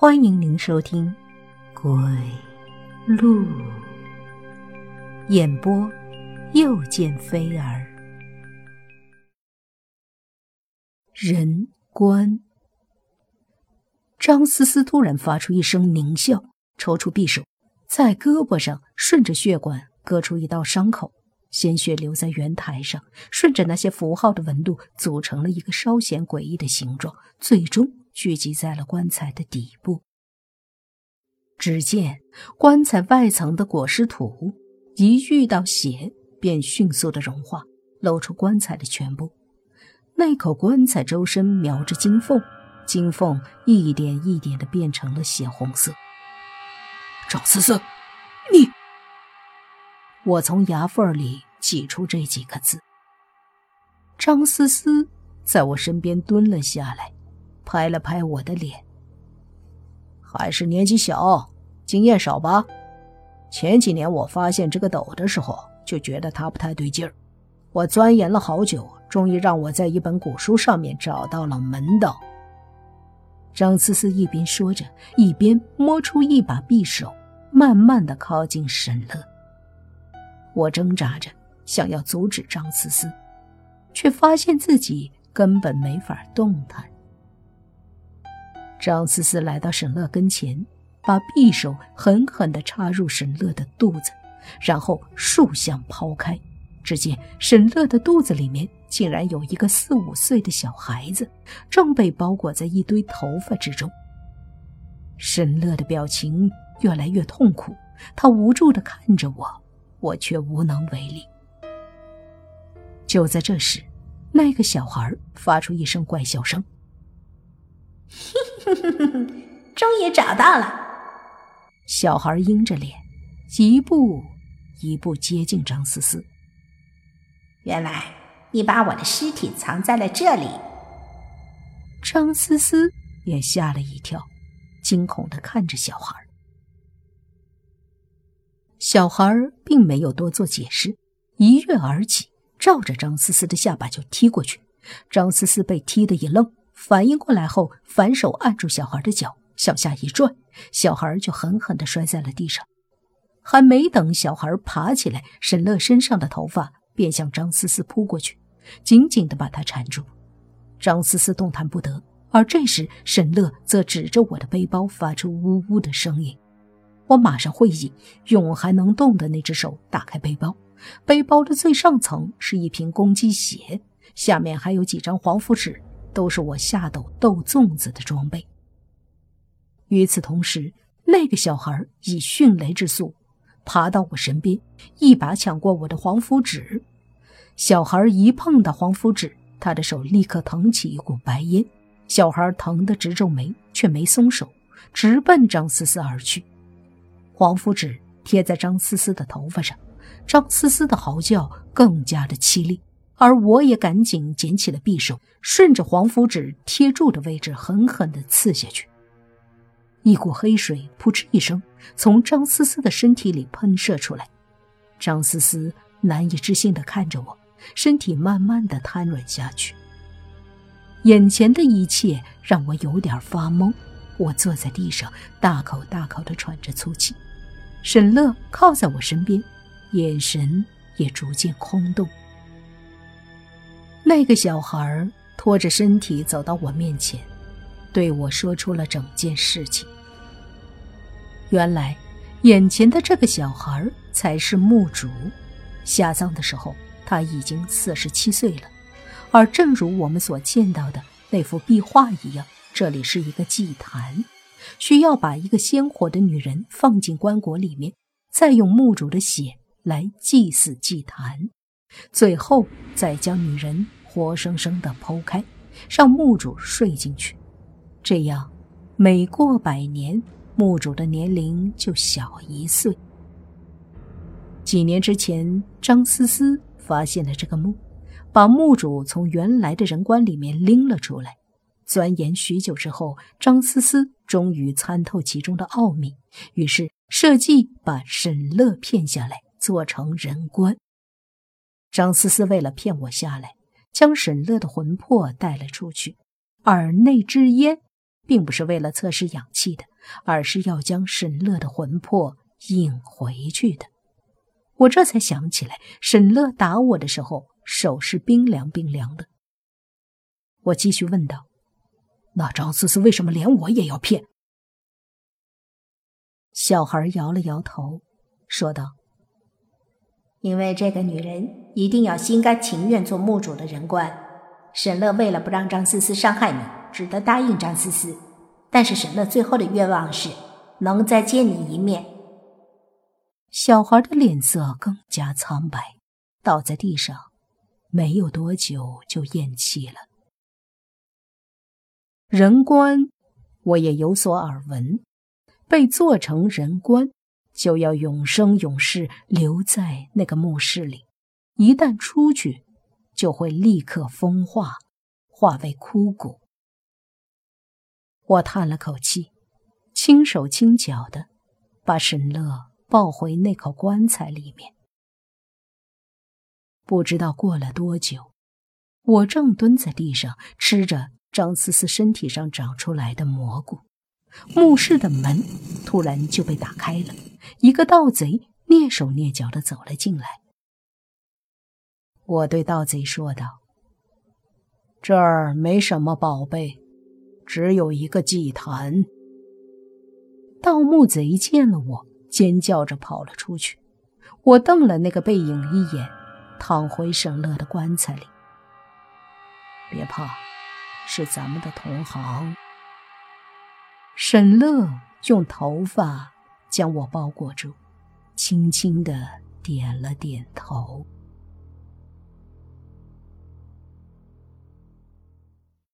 欢迎您收听《鬼路》演播，又见飞儿。人官张思思突然发出一声狞笑，抽出匕首，在胳膊上顺着血管割出一道伤口，鲜血流在圆台上，顺着那些符号的纹路组成了一个稍显诡异的形状，最终。聚集在了棺材的底部。只见棺材外层的裹尸土一遇到血，便迅速的融化，露出棺材的全部。那口棺材周身描着金凤，金凤一点一点的变成了血红色。张思思，你……我从牙缝里挤出这几个字。张思思在我身边蹲了下来。拍了拍我的脸，还是年纪小，经验少吧。前几年我发现这个斗的时候，就觉得它不太对劲儿。我钻研了好久，终于让我在一本古书上面找到了门道。张思思一边说着，一边摸出一把匕首，慢慢的靠近沈乐。我挣扎着想要阻止张思思，却发现自己根本没法动弹。张思思来到沈乐跟前，把匕首狠狠地插入沈乐的肚子，然后竖向抛开。只见沈乐的肚子里面竟然有一个四五岁的小孩子，正被包裹在一堆头发之中。沈乐的表情越来越痛苦，他无助地看着我，我却无能为力。就在这时，那个小孩发出一声怪笑声。哼 终于找到了！小孩阴着脸，一步一步接近张思思。原来你把我的尸体藏在了这里。张思思也吓了一跳，惊恐的看着小孩。小孩并没有多做解释，一跃而起，照着张思思的下巴就踢过去。张思思被踢得一愣。反应过来后，反手按住小孩的脚，向下一拽，小孩就狠狠地摔在了地上。还没等小孩爬起来，沈乐身上的头发便向张思思扑过去，紧紧地把她缠住。张思思动弹不得，而这时沈乐则指着我的背包，发出呜呜的声音。我马上会意，用还能动的那只手打开背包，背包的最上层是一瓶公鸡血，下面还有几张黄符纸。都是我下斗斗粽子的装备。与此同时，那个小孩以迅雷之速爬到我身边，一把抢过我的黄符纸。小孩一碰到黄符纸，他的手立刻腾起一股白烟。小孩疼得直皱眉，却没松手，直奔张思思而去。黄符纸贴在张思思的头发上，张思思的嚎叫更加的凄厉。而我也赶紧捡起了匕首，顺着黄符纸贴住的位置狠狠地刺下去。一股黑水扑哧一声从张思思的身体里喷射出来，张思思难以置信地看着我，身体慢慢地瘫软下去。眼前的一切让我有点发懵，我坐在地上，大口大口地喘着粗气。沈乐靠在我身边，眼神也逐渐空洞。那个小孩拖着身体走到我面前，对我说出了整件事情。原来，眼前的这个小孩才是墓主。下葬的时候，他已经四十七岁了。而正如我们所见到的那幅壁画一样，这里是一个祭坛，需要把一个鲜活的女人放进棺椁里面，再用墓主的血来祭祀祭坛，最后再将女人。活生生的剖开，让墓主睡进去，这样每过百年，墓主的年龄就小一岁。几年之前，张思思发现了这个墓，把墓主从原来的人棺里面拎了出来。钻研许久之后，张思思终于参透其中的奥秘，于是设计把沈乐骗下来，做成人棺。张思思为了骗我下来。将沈乐的魂魄带了出去，而那支烟，并不是为了测试氧气的，而是要将沈乐的魂魄引回去的。我这才想起来，沈乐打我的时候手是冰凉冰凉的。我继续问道：“那张思思为什么连我也要骗？”小孩摇了摇头，说道：“因为这个女人一定要心甘情愿做墓主的人官。沈乐为了不让张思思伤害你，只得答应张思思。但是沈乐最后的愿望是能再见你一面。”小孩的脸色更加苍白，倒在地上，没有多久就咽气了。人棺，我也有所耳闻。被做成人棺，就要永生永世留在那个墓室里。一旦出去，就会立刻风化，化为枯骨。我叹了口气，轻手轻脚的把沈乐抱回那口棺材里面。不知道过了多久，我正蹲在地上吃着张思思身体上长出来的蘑菇。墓室的门突然就被打开了，一个盗贼蹑手蹑脚的走了进来。我对盗贼说道：“这儿没什么宝贝，只有一个祭坛。”盗墓贼见了我，尖叫着跑了出去。我瞪了那个背影一眼，躺回沈乐的棺材里。别怕，是咱们的同行。沈乐用头发将我包裹住，轻轻的点了点头。